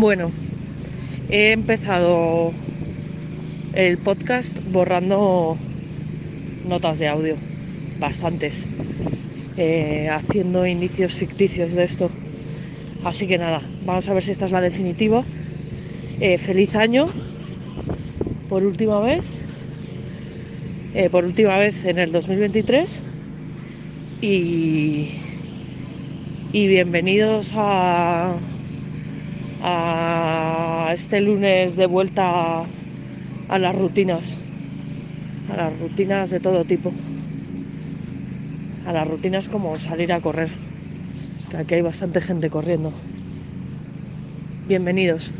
Bueno, he empezado el podcast borrando notas de audio, bastantes, eh, haciendo inicios ficticios de esto. Así que nada, vamos a ver si esta es la definitiva. Eh, feliz año, por última vez, eh, por última vez en el 2023 y, y bienvenidos a, a este lunes de vuelta a las rutinas, a las rutinas de todo tipo, a las rutinas como salir a correr, que aquí hay bastante gente corriendo. Bienvenidos.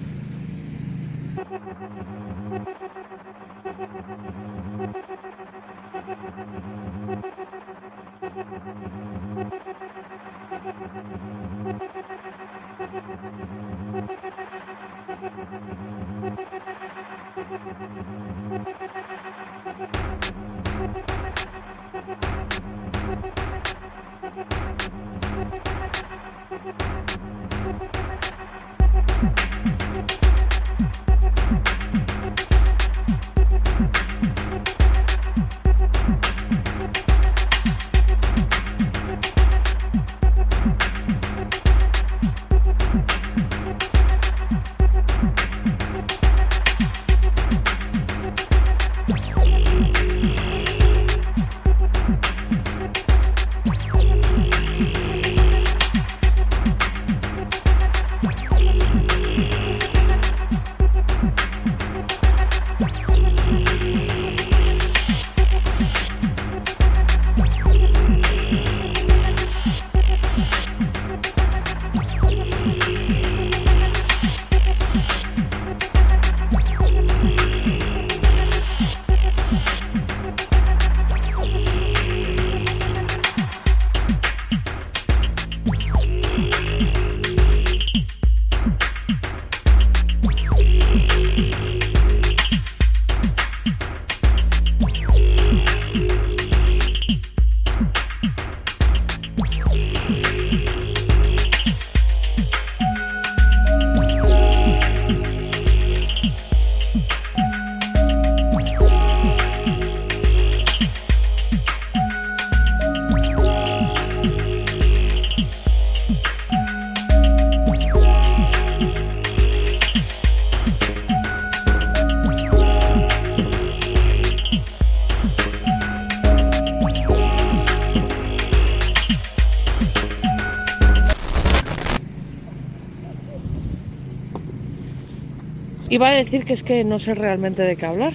Iba a decir que es que no sé realmente de qué hablar,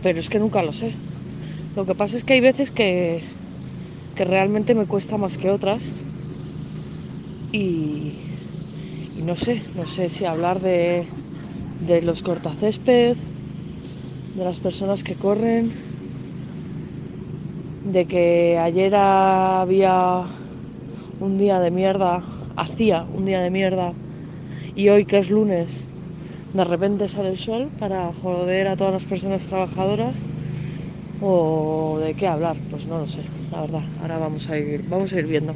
pero es que nunca lo sé. Lo que pasa es que hay veces que, que realmente me cuesta más que otras y, y no sé, no sé si hablar de, de los cortacésped, de las personas que corren, de que ayer había un día de mierda, hacía un día de mierda y hoy que es lunes de repente sale el sol para joder a todas las personas trabajadoras o de qué hablar, pues no lo sé, la verdad. Ahora vamos a ir, vamos a ir viendo.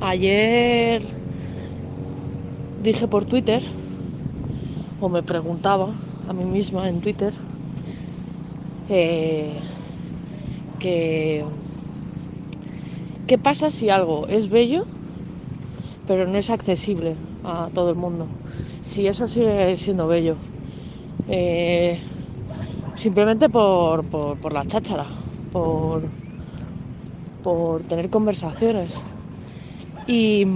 Ayer dije por Twitter o me preguntaba a mí misma en Twitter que qué pasa si algo es bello pero no es accesible a todo el mundo. Si eso sigue siendo bello. Eh, simplemente por, por, la cháchara, por, por tener conversaciones. Y,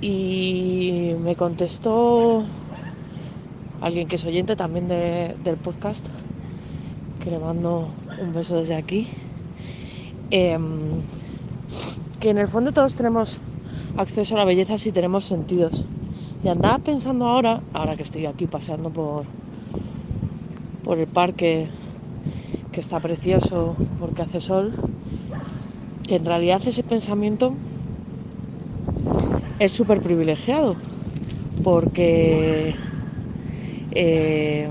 y me contestó alguien que es oyente también del podcast, que le mando un beso desde aquí, em, que en el fondo todos tenemos acceso a la belleza si tenemos sentidos. Y andaba pensando ahora, ahora que estoy aquí paseando por, por el parque, que está precioso porque hace sol, que en realidad ese pensamiento es súper privilegiado, porque, eh,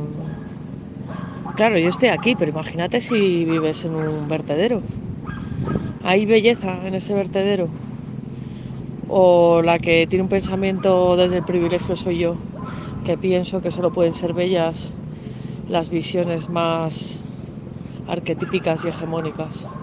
claro, yo estoy aquí, pero imagínate si vives en un vertedero. Hay belleza en ese vertedero o la que tiene un pensamiento desde el privilegio soy yo, que pienso que solo pueden ser bellas las visiones más arquetípicas y hegemónicas.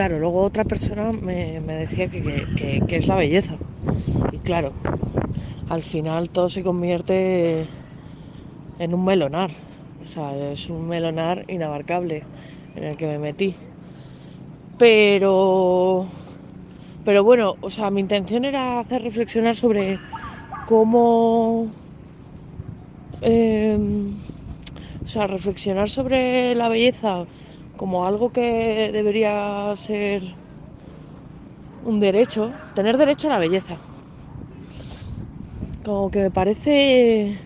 Claro, luego otra persona me, decía que, es la belleza. Y claro, al final todo se convierte en un melonar. O sea, es un melonar inabarcable en el que me metí. Pero, pero bueno, o sea, mi intención era hacer reflexionar sobre cómo, em, o sea, reflexionar sobre la belleza como algo que debería ser un derecho, tener derecho a la belleza. Como que me parece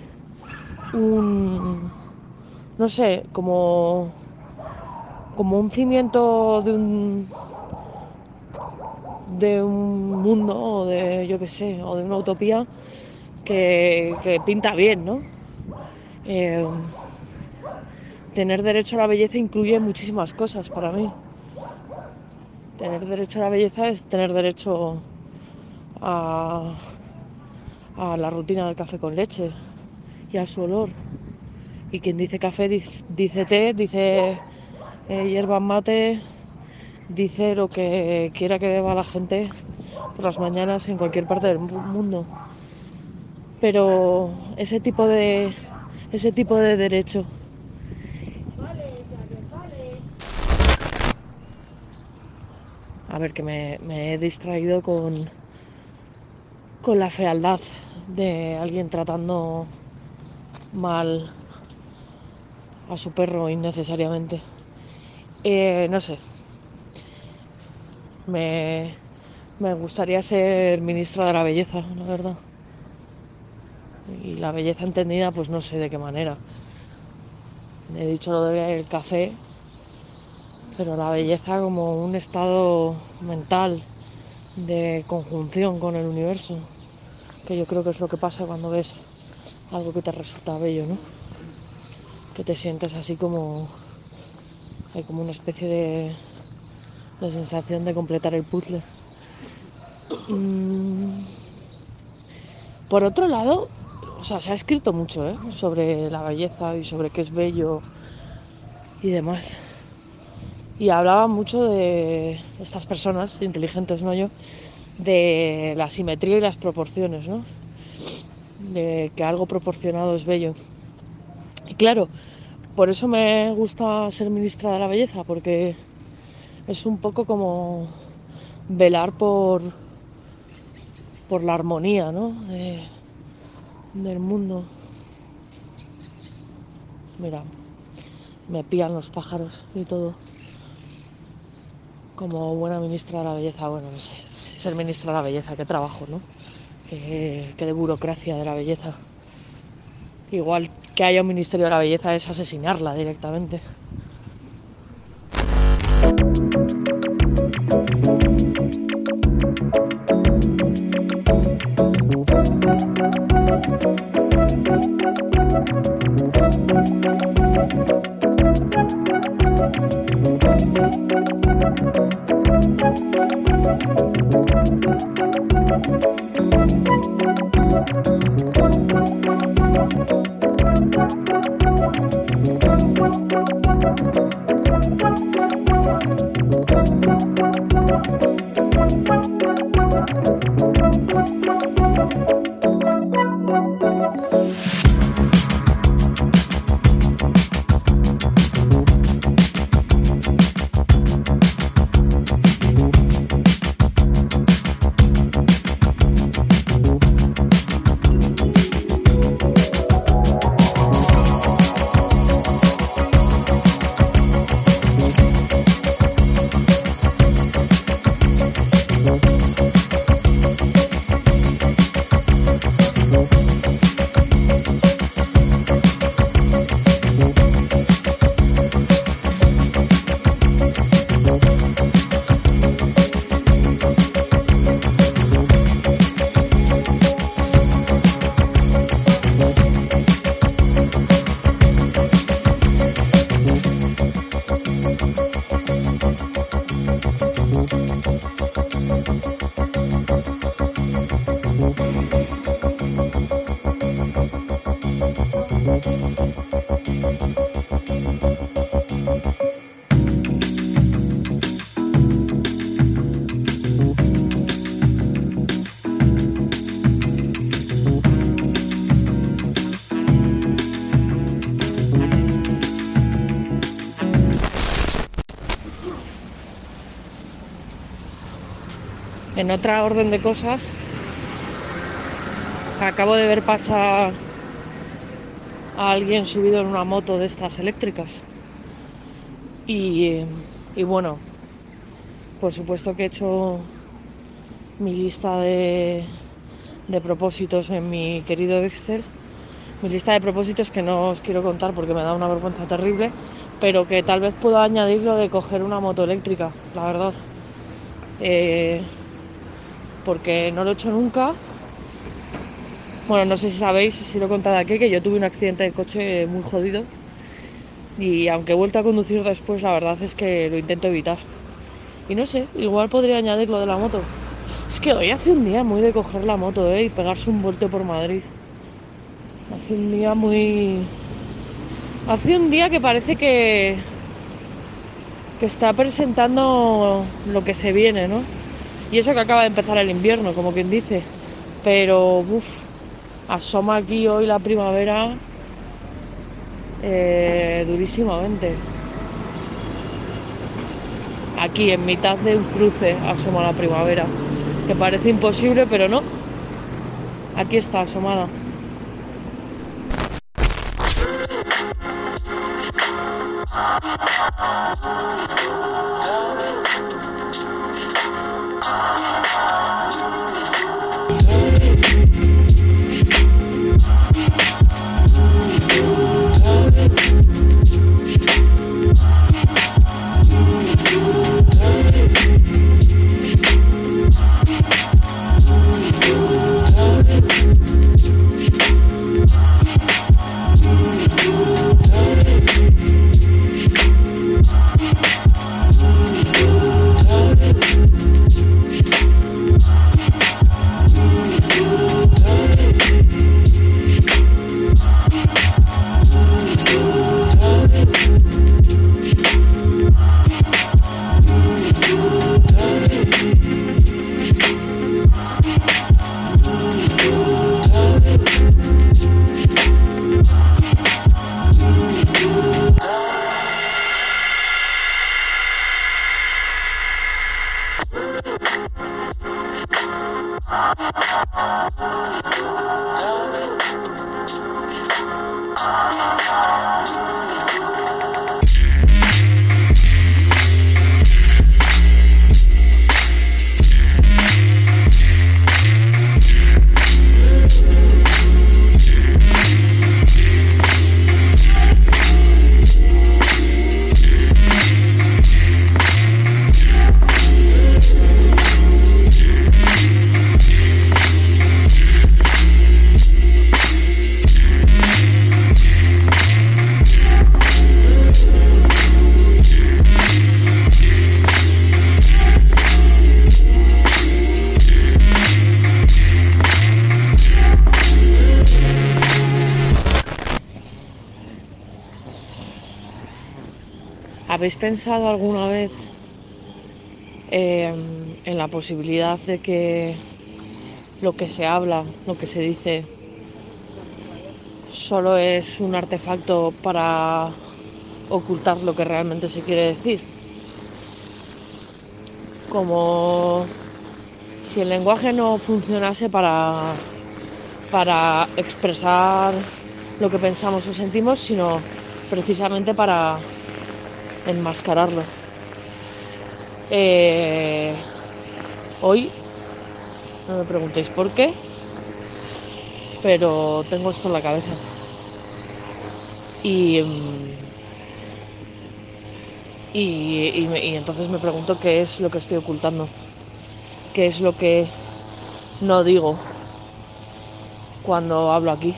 un, no sé, como, como un cimiento de un, de un mundo, o de, yo qué sé, o de una utopía que, pinta bien, ¿no? Eh, tener derecho a la belleza incluye muchísimas cosas para mí. Tener derecho a la belleza es tener derecho a, la rutina del café con leche y a su olor. Y quien dice café dice, té, dice eh, hierba mate, dice lo que quiera que beba la gente por las mañanas en cualquier parte del mundo. Pero ese tipo de ese tipo de derecho A ver, que me, he distraído con, con la fealdad de alguien tratando mal a su perro innecesariamente. Eh, no sé. Me, me gustaría ser ministra de la belleza, la verdad. Y la belleza entendida, pues no sé de qué manera. He dicho lo del café, pero la belleza como un estado mental de conjunción con el universo, que yo creo que es lo que pasa cuando ves algo que te resulta bello, ¿no? Que te sientes así como hay como una especie de, sensación de completar el puzzle. Mm. Por otro lado, o sea, se ha escrito mucho ¿eh? sobre la belleza y sobre qué es bello y demás y hablaba mucho de estas personas inteligentes, no yo, de la simetría y las proporciones, ¿no? De que algo proporcionado es bello. Y claro, por eso me gusta ser ministra de la belleza, porque es un poco como velar por, por la armonía ¿no? del mundo. Mira, me pían los pájaros y todo. Como buena ministra de la belleza, bueno, no sé, ser ministra de la belleza, qué trabajo, ¿no? Qué, qué de burocracia de la belleza. Igual que haya un ministerio de la belleza es asesinarla directamente. En otra orden de cosas, acabo de ver pasar a alguien subido en una moto de estas eléctricas. Y, bueno, por supuesto que he hecho mi lista de, de propósitos en mi querido Dexter. Mi lista de propósitos que no os quiero contar porque me da una vergüenza terrible, pero que tal vez puedo añadir lo de coger una moto eléctrica, la verdad. Eh, porque no lo he hecho nunca. Bueno, no sé si sabéis, si lo he contado aquí, que yo tuve un accidente de coche muy jodido. Y aunque he vuelto a conducir después, la verdad es que lo intento evitar. Y no sé, igual podría añadir lo de la moto. Es que hoy hace un día muy de coger la moto ¿eh? y pegarse un vuelto por Madrid. Hace un día muy... Hace un día que parece que... que está presentando lo que se viene, ¿no? Y eso que acaba de empezar el invierno, como quien dice. Pero, uff, asoma aquí hoy la primavera eh, durísimamente. Aquí, en mitad de un cruce, asoma la primavera. Que parece imposible, pero no. Aquí está asomada. ¿Habéis pensado alguna vez em, en la posibilidad de que lo que se habla, lo que se dice, solo es un artefacto para ocultar lo que realmente se quiere decir? Como si el lenguaje no funcionase para, para expresar lo que pensamos o sentimos, sino precisamente para enmascararlo. Eh, hoy, no me preguntéis por qué, pero tengo esto en la cabeza. Y, mm, y, y entonces me pregunto qué es lo que estoy ocultando qué es lo que no digo cuando hablo aquí,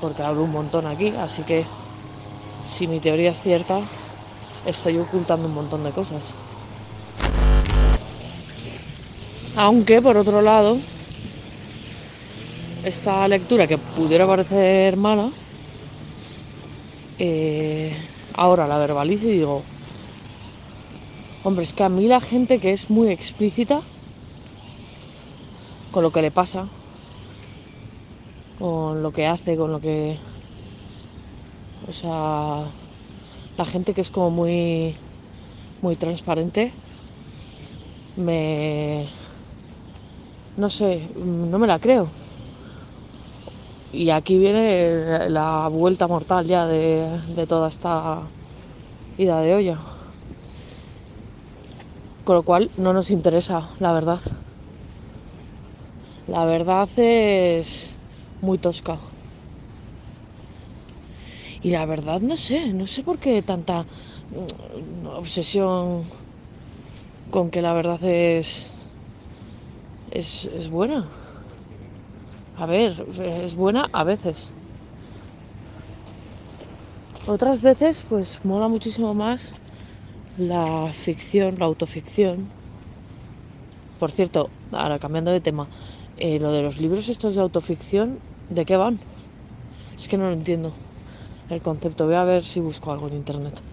porque hablo un montón aquí, así que si mi teoría es cierta, estoy ocultando un montón de cosas. Aunque, por otro lado, esta lectura que pudiera parecer mala, eh, ahora la verbalizo y digo, hombre, es que a mí la gente que es muy explícita, con lo que le pasa, con lo que hace, con lo que... O sea, la gente que es como muy, muy transparente, me... No sé, no me la creo. Y aquí viene la vuelta mortal ya de, de toda esta ida de olla. Con lo cual no nos interesa, la verdad. La verdad es muy tosca. Y la verdad no sé, no sé por qué tanta mm, obsesión con que la verdad es, es, es buena. A ver, es buena a veces. Otras veces pues mola muchísimo más la ficción, la autoficción. Por cierto, ahora cambiando de tema, eh, lo de los libros estos de autoficción, ¿de qué van? Es que no lo entiendo el concepto. Voy a ver si busco algo en internet.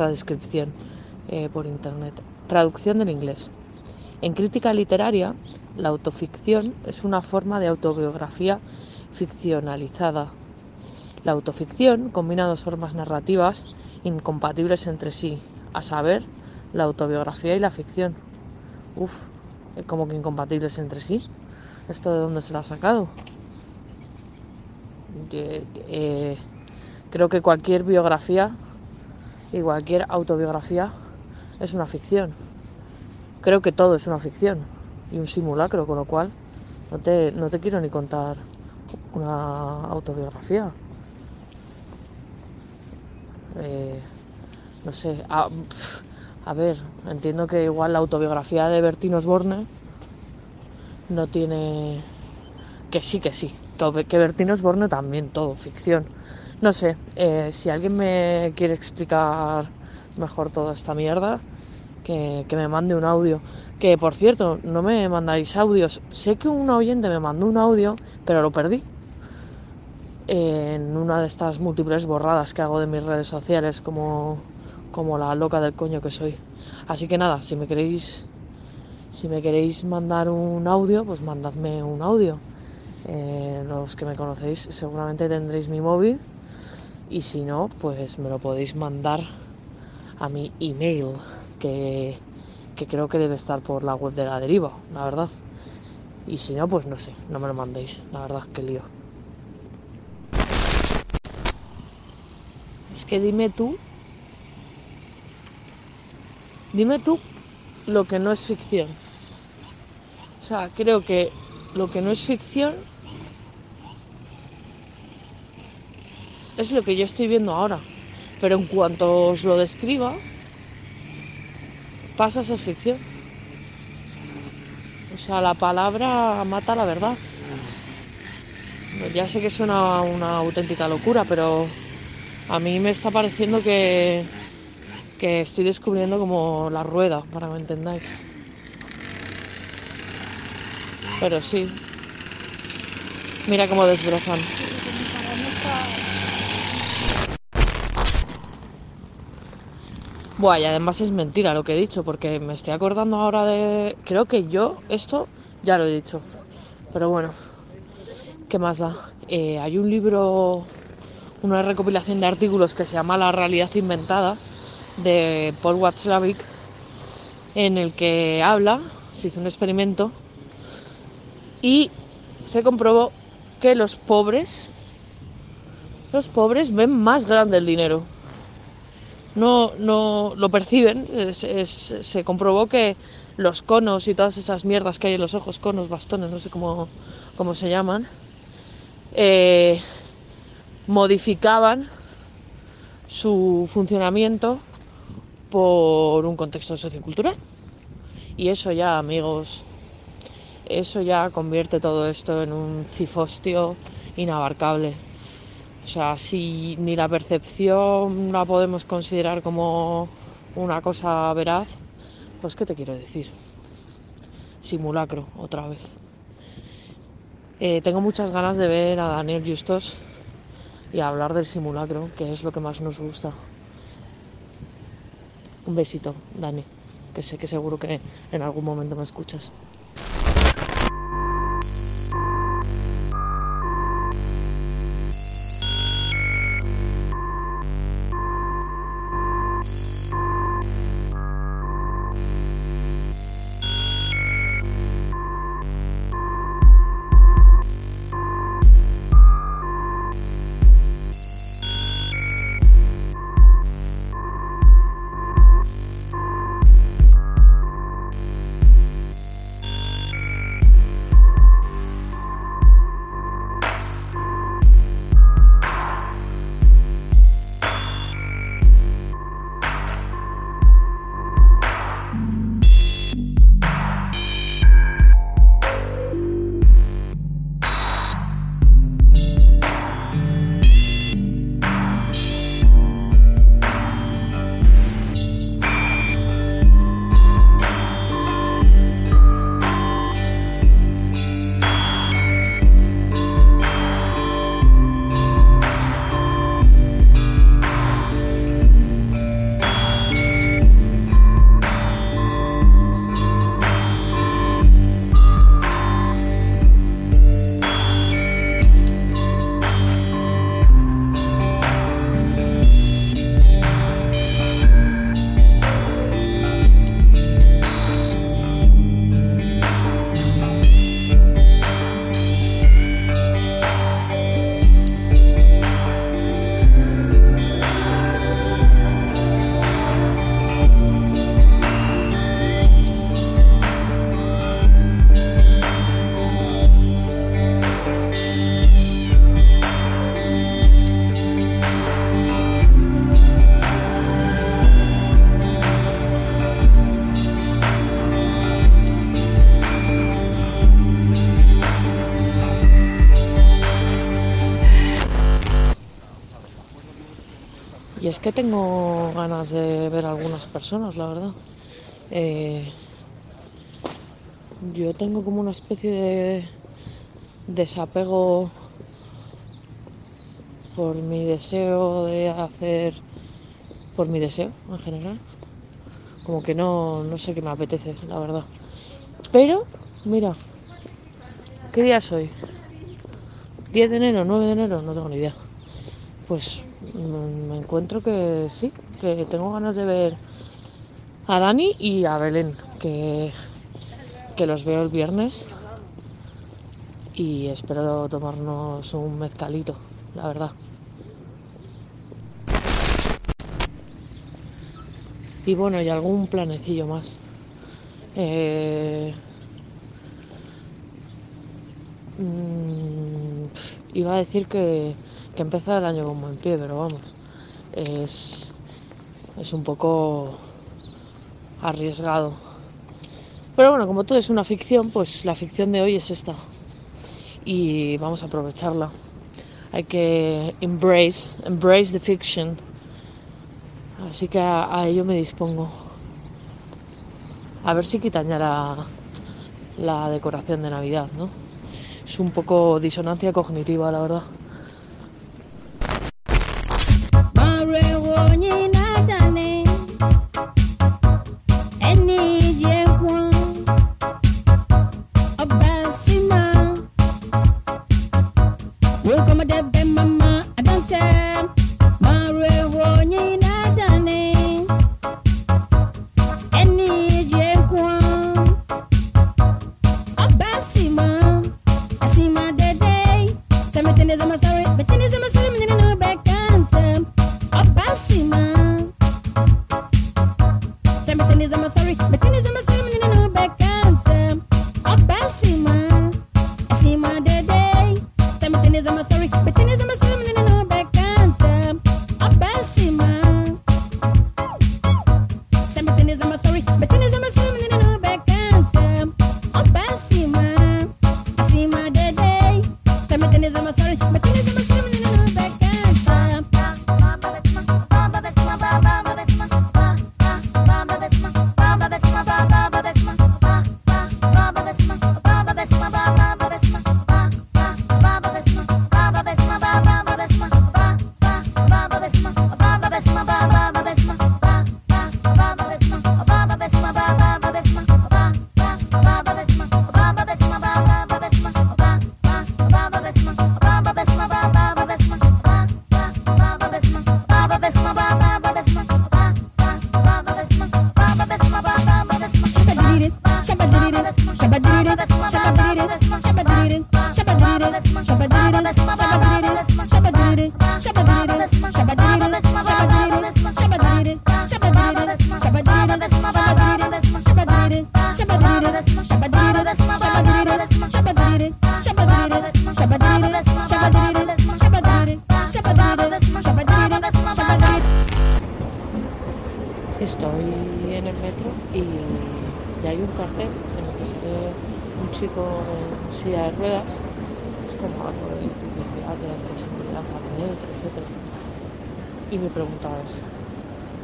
Esta descripción eh, por internet. Traducción del inglés. En crítica literaria, la autoficción es una forma de autobiografía ficcionalizada. La autoficción combina dos formas narrativas incompatibles entre sí, a saber, la autobiografía y la ficción. Uf, eh, como que incompatibles entre sí. ¿Esto de dónde se lo ha sacado? Eh, Creo que cualquier biografía y cualquier autobiografía es una ficción. Creo que todo es una ficción y un simulacro, con lo cual no te, no te quiero ni contar una autobiografía. Eh, no sé, a, ver, entiendo que igual la autobiografía de Bertín Osborne no tiene... Que sí, que sí, que Bertín Osborne también, todo, ficción. No sé, eh, si alguien me quiere explicar mejor toda esta mierda, que, que me mande un audio. Que por cierto, no me mandáis audios. Sé que un oyente me mandó un audio, pero lo perdí en una de estas múltiples borradas que hago de mis redes sociales como, como la loca del coño que soy. Así que nada, si me queréis si me queréis mandar un audio, pues mandadme un audio. Eh, los que me conocéis seguramente tendréis mi móvil y si no, pues me lo podéis mandar a mi email que, que creo que debe estar por la web de la deriva, la verdad. Y si no, pues no sé, no me lo mandéis, la verdad, que lío. que dime tú, dime tú lo que no es ficción. O sea, creo que lo que no es ficción es lo que yo estoy viendo ahora. Pero en cuanto os lo describa, pasa a ser ficción. O sea, la palabra mata la verdad. Ya sé que suena una auténtica locura, pero a mí me está pareciendo que, que estoy descubriendo como la rueda, para que me entendáis. Pero sí. Mira cómo desbrozan. Buah, y además es mentira lo que he dicho, porque me estoy acordando ahora de... Creo que yo esto ya lo he dicho. Pero bueno, ¿qué más da? Eh, hay un libro una recopilación de artículos que se llama La realidad inventada de Paul Watzlawick en el que habla, se hizo un experimento y se comprobó que los pobres los pobres ven más grande el dinero. No, no lo perciben, se comprobó que los conos y todas esas mierdas que hay en los ojos, conos, bastones, no sé cómo, cómo se llaman, eh, modificaban su funcionamiento por un contexto sociocultural. Y eso ya, amigos, eso ya convierte todo esto en un cifostio inabarcable. O sea, si ni la percepción la podemos considerar como una cosa veraz, pues ¿qué te quiero decir? Simulacro, otra vez. Eh, tengo muchas ganas de ver a Daniel Justos y hablar del simulacro, que es lo que más nos gusta. Un besito, Dani, que sé que seguro que en algún momento me escuchas. Que tengo ganas de ver a algunas personas, la verdad. Eh, yo tengo como una especie de desapego por mi deseo de hacer, por mi deseo en general. Como que no, no sé qué me apetece, la verdad. Pero, mira, ¿qué día es hoy? 10 de enero, 9 de enero, no tengo ni idea. Pues me encuentro que sí, que tengo ganas de ver a Dani y a Belén, que, que los veo el viernes y espero tomarnos un mezcalito, la verdad. Y bueno, y algún planecillo más. Eh, mm, iba a decir que, que empieza el año con buen pie, pero vamos, es, es un poco arriesgado. Pero bueno, como todo es una ficción, pues la ficción de hoy es esta. Y vamos a aprovecharla. Hay que embrace, embrace the fiction. Así que a, ello me dispongo. A ver si quitan ya la, la decoración de Navidad, ¿no? Es un poco disonancia cognitiva, la verdad.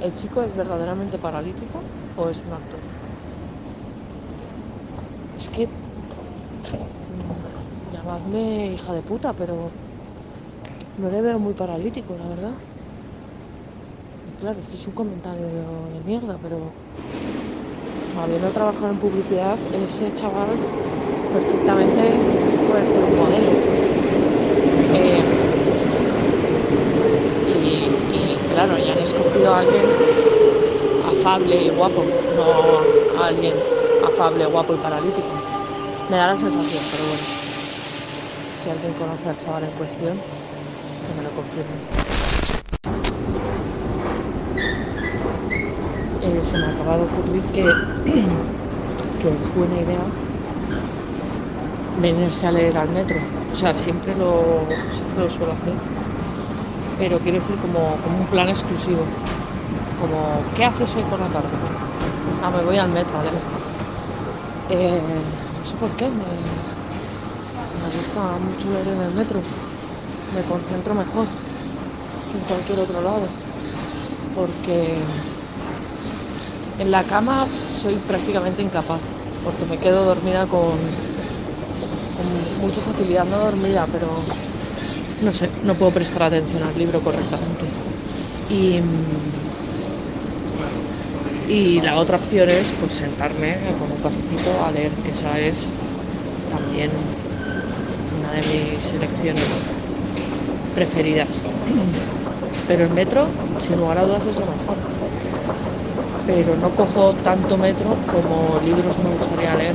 ¿El chico es verdaderamente paralítico o es un actor? Es que, mm, llamadme hija de puta, pero no le veo muy paralítico, la verdad. Claro, este es un comentario de mierda, pero habiendo trabajado en publicidad, ese chaval perfectamente puede ser un modelo. Eh, y, claro, ya han escogido a alguien afable y guapo, no a alguien afable, guapo y paralítico. Me da la sensación, pero bueno. Si alguien conoce al chaval en cuestión, que me lo confirme. Eh, se me acaba de ocurrir que, que es buena idea venirse a leer al metro. O sea, siempre lo, siempre lo suelo hacer. Pero quiero decir como, como un plan exclusivo. Como, ¿qué haces hoy por la tarde? Ah, me voy al metro leer. Eh, no sé por qué, me, me gusta mucho leer en el metro. Me concentro mejor que en cualquier otro lado. porque en la cama soy prácticamente incapaz, porque me quedo dormida con, con mucha facilidad, no dormida, pero no puedo prestar atención al libro correctamente. Y, la otra opción es pues sentarme con un cafecito a leer, que esa es también una de mis selecciones preferidas. Pero el metro, sin lugar a dudas, es lo mejor. Pero no cojo tanto metro como libros me gustaría leer.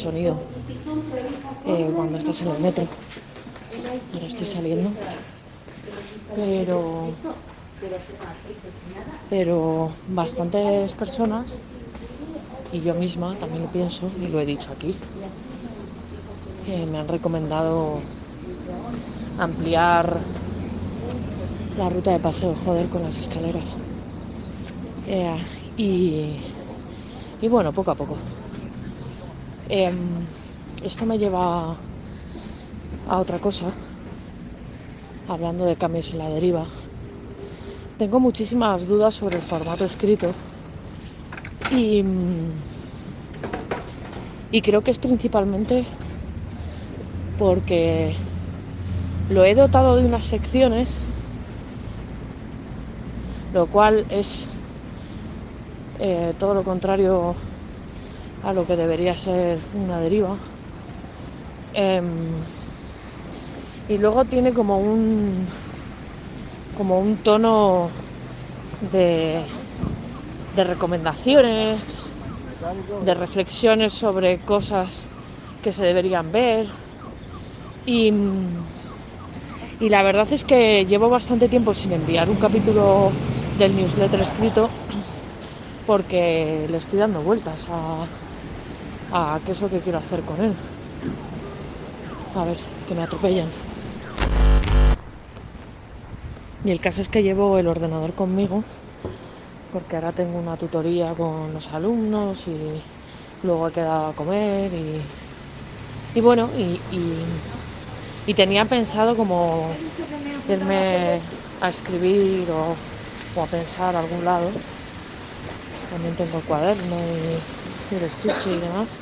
Sonido eh, cuando estás en el metro. Ahora estoy saliendo. Pero, pero bastantes personas, y yo misma también lo pienso, y lo he dicho aquí, eh, me han recomendado ampliar la ruta de paseo, joder, con las escaleras. Eh, y, y bueno, poco a poco. Em, esto me lleva a otra cosa, hablando de cambios en la deriva. Tengo muchísimas dudas sobre el formato escrito y, y creo que es principalmente porque lo he dotado de unas secciones, lo cual es eh, todo lo contrario a lo que debería ser una deriva. Eh, y luego tiene como un como un tono de, de recomendaciones, de reflexiones sobre cosas que se deberían ver. Y, y la verdad es que llevo bastante tiempo sin enviar un capítulo del newsletter escrito porque le estoy dando vueltas a, a qué es lo que quiero hacer con él. A ver, que me atropellan. Y el caso es que llevo el ordenador conmigo porque ahora tengo una tutoría con los alumnos y luego he quedado a comer y, y bueno, y, y, y, tenía pensado como irme a escribir o, o a pensar a algún lado también tengo el cuaderno y, el estuche y demás.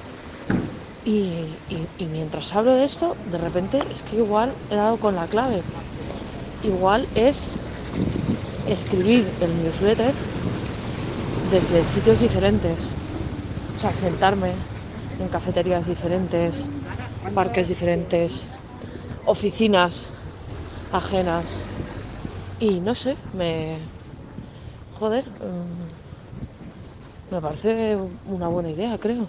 Y, y, mientras hablo de esto, de repente es que igual he dado con la clave. Igual es escribir el newsletter desde sitios diferentes. O sea, sentarme en cafeterías diferentes, parques diferentes, oficinas ajenas. Y no sé, me... Joder, mm, me parece una buena idea, creo.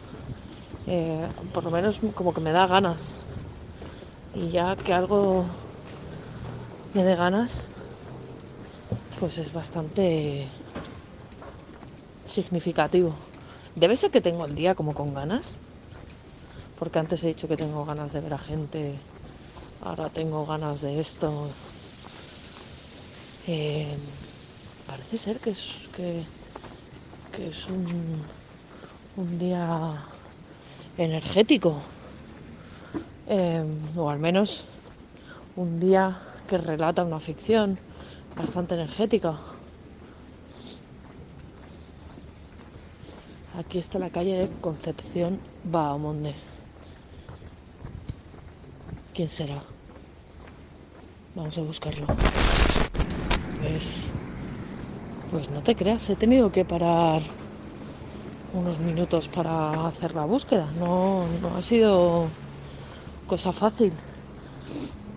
Eh, por lo menos como que me da ganas. Y ya que algo me dé ganas, pues es bastante significativo. Debe ser que tengo el día como con ganas, porque antes he dicho que tengo ganas de ver a gente, ahora tengo ganas de esto. Eh, parece ser que es, que, es un, un día energético, eh, o al menos un día que relata una ficción bastante energética. Aquí está la calle de Concepción Bahamonde. ¿Quién será? Vamos a buscarlo. Pues, pues no te creas, he tenido que parar unos minutos para hacer la búsqueda. No, no ha sido cosa fácil.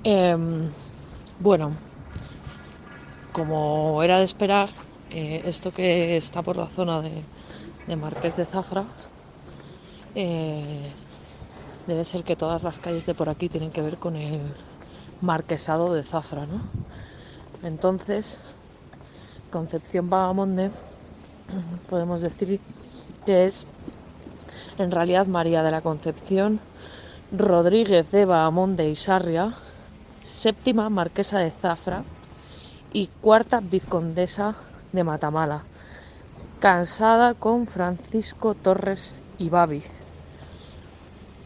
Em, bueno, como era de esperar, eh, esto que está por la zona de, Marqués de Zafra, eh, debe ser que todas las calles de por aquí tienen que ver con el marquesado de Zafra, ¿no? Entonces, Concepción Vagamonde, podemos decir que es en realidad María de la Concepción Rodríguez de Bahamonde y Sarria, séptima marquesa de Zafra y cuarta vizcondesa de Matamala, cansada con Francisco Torres y Babi.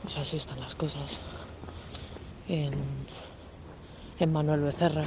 Pues así están las cosas en, en Manuel Becerra.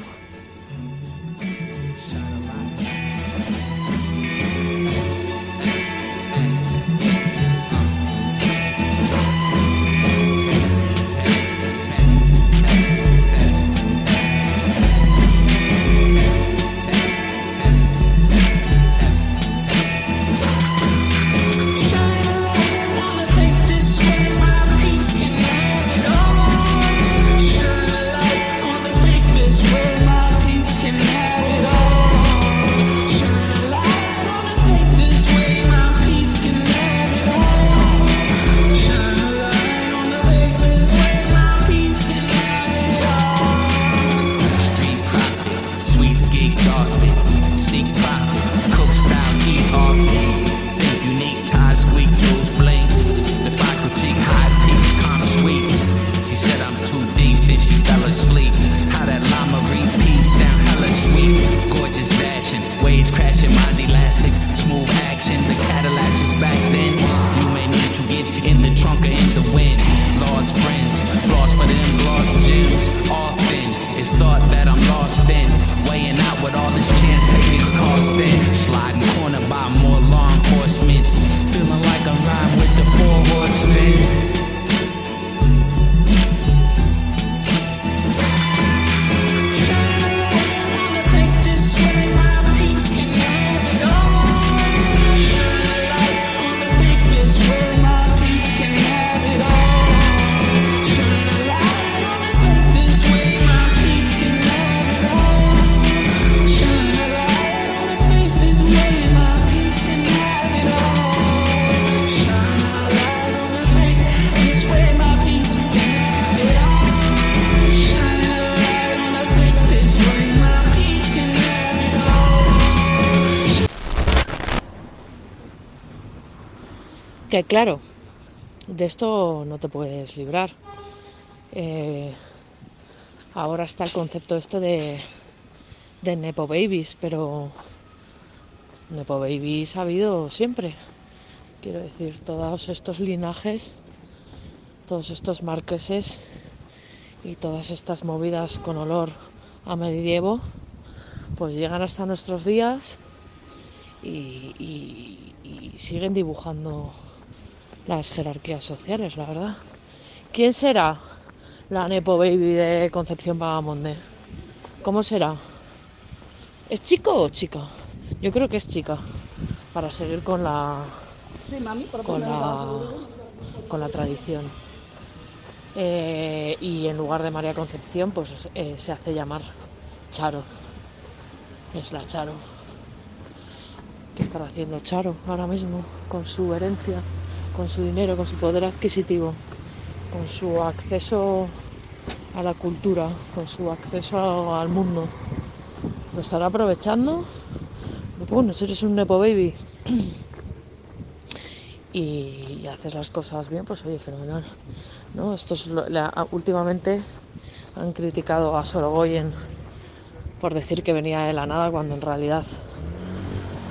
Claro, de esto no te puedes librar. Eh, ahora está el concepto este de, de Nepo Babies, pero Nepo Babies ha habido siempre. Quiero decir, todos estos linajes, todos estos marqueses y todas estas movidas con olor a medievo, pues llegan hasta nuestros días y siguen dibujando las jerarquías sociales, la verdad. ¿Quién será la Nepo Baby de Concepción Vagamonde? ¿Cómo será? ¿Es chico o chica? Yo creo que es chica. para seguir con la con la, con la tradición. Eh, y en lugar de María Concepción, pues eh, se hace llamar Charo. Es la Charo. ¿Qué estará haciendo Charo ahora mismo con su herencia, con su dinero, con su poder adquisitivo, con su acceso a la cultura, con su acceso al mundo? ¿Lo estará aprovechando? Bueno, si eres un Nepo Baby y, haces las cosas bien, pues oye, fenomenal. ¿no? Esto es últimamente han criticado a Sorogoyen por decir que venía de la nada cuando en realidad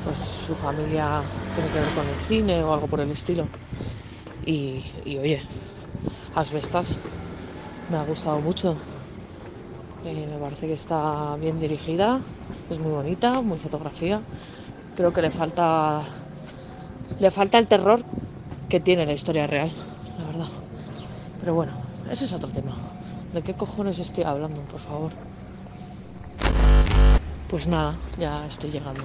pues su familia tiene que ver con el cine o algo por el estilo. Y, y oye, Asbestas me ha gustado mucho. Eh, me parece que está bien dirigida, es muy bonita, muy fotografía. Creo que le falta le falta el terror que tiene la historia real, la verdad. Pero bueno, ese es otro tema. ¿De qué cojones estoy hablando, por favor? Pues nada, ya estoy llegando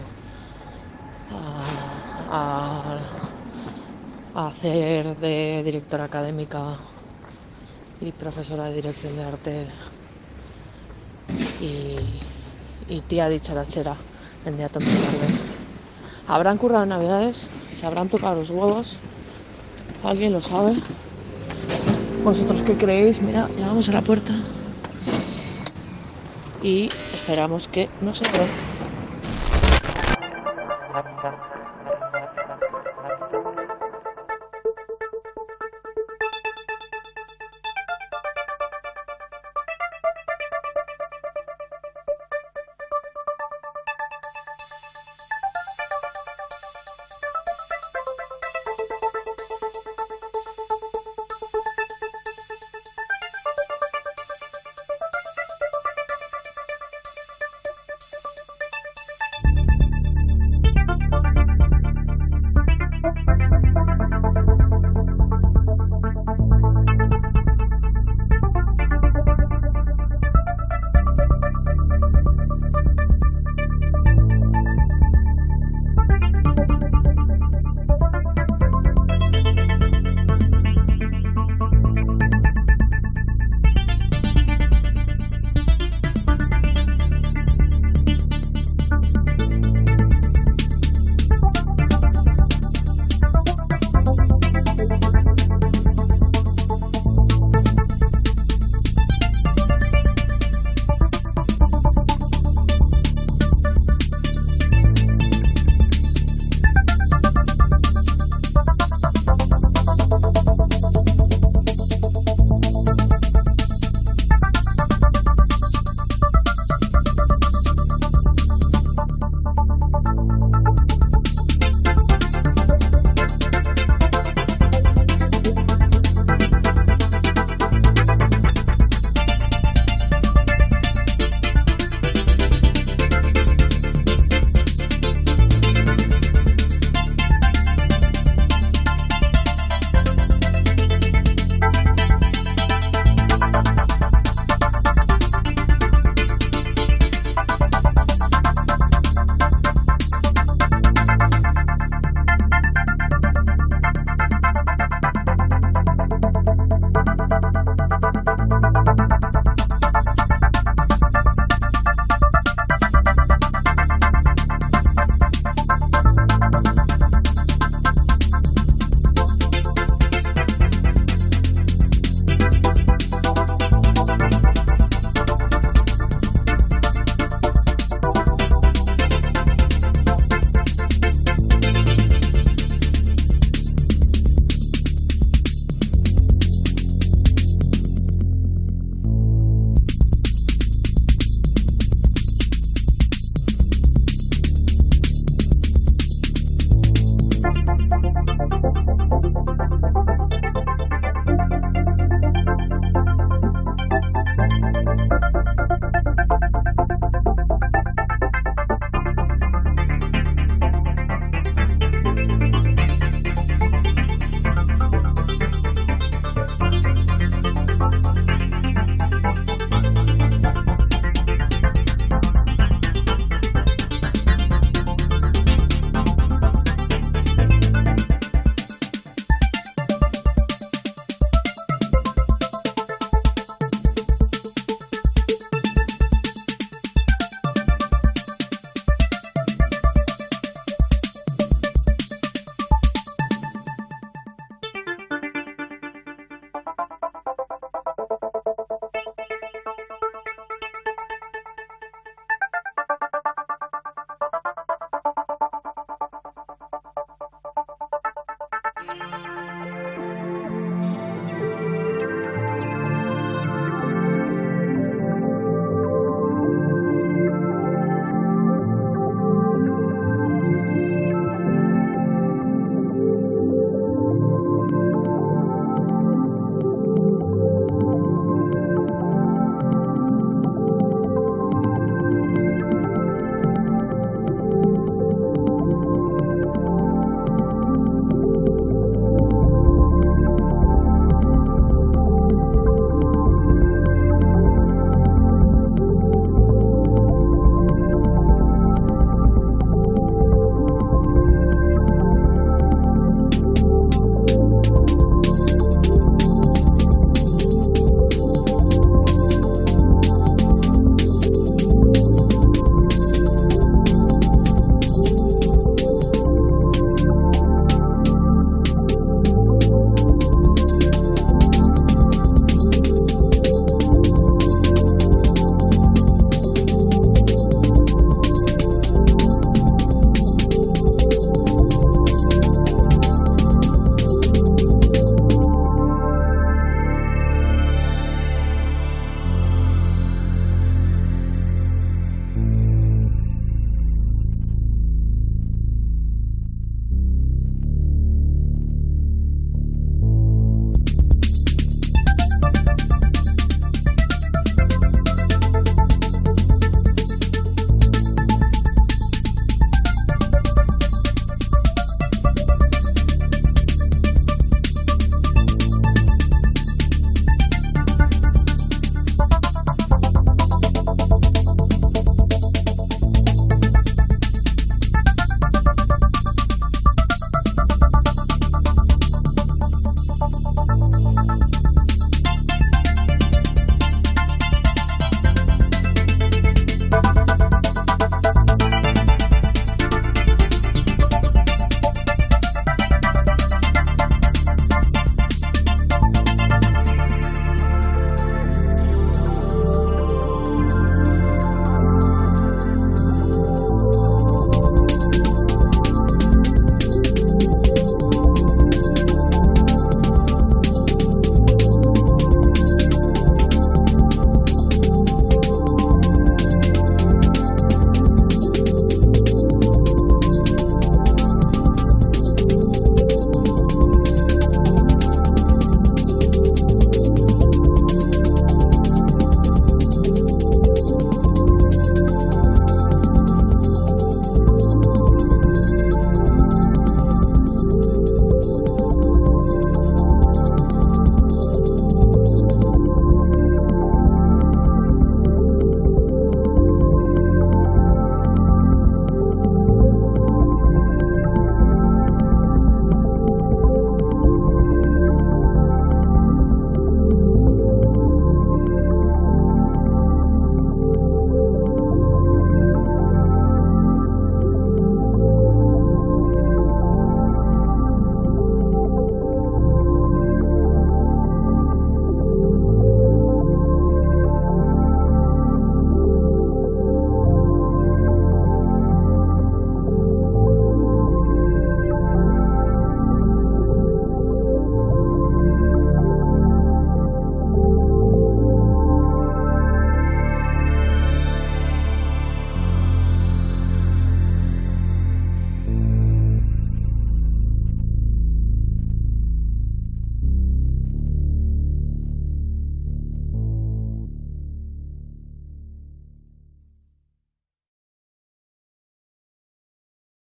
a, a- hacer de directora académica y profesora de dirección de arte y, tía dicharachera en Día Tonto Tarde. ¿Habrán currado Navidades? ¿Se habrán tocado los huevos? ¿Alguien lo sabe? ¿Vosotros qué creéis? Mira, llegamos a la puerta y esperamos que no se abra.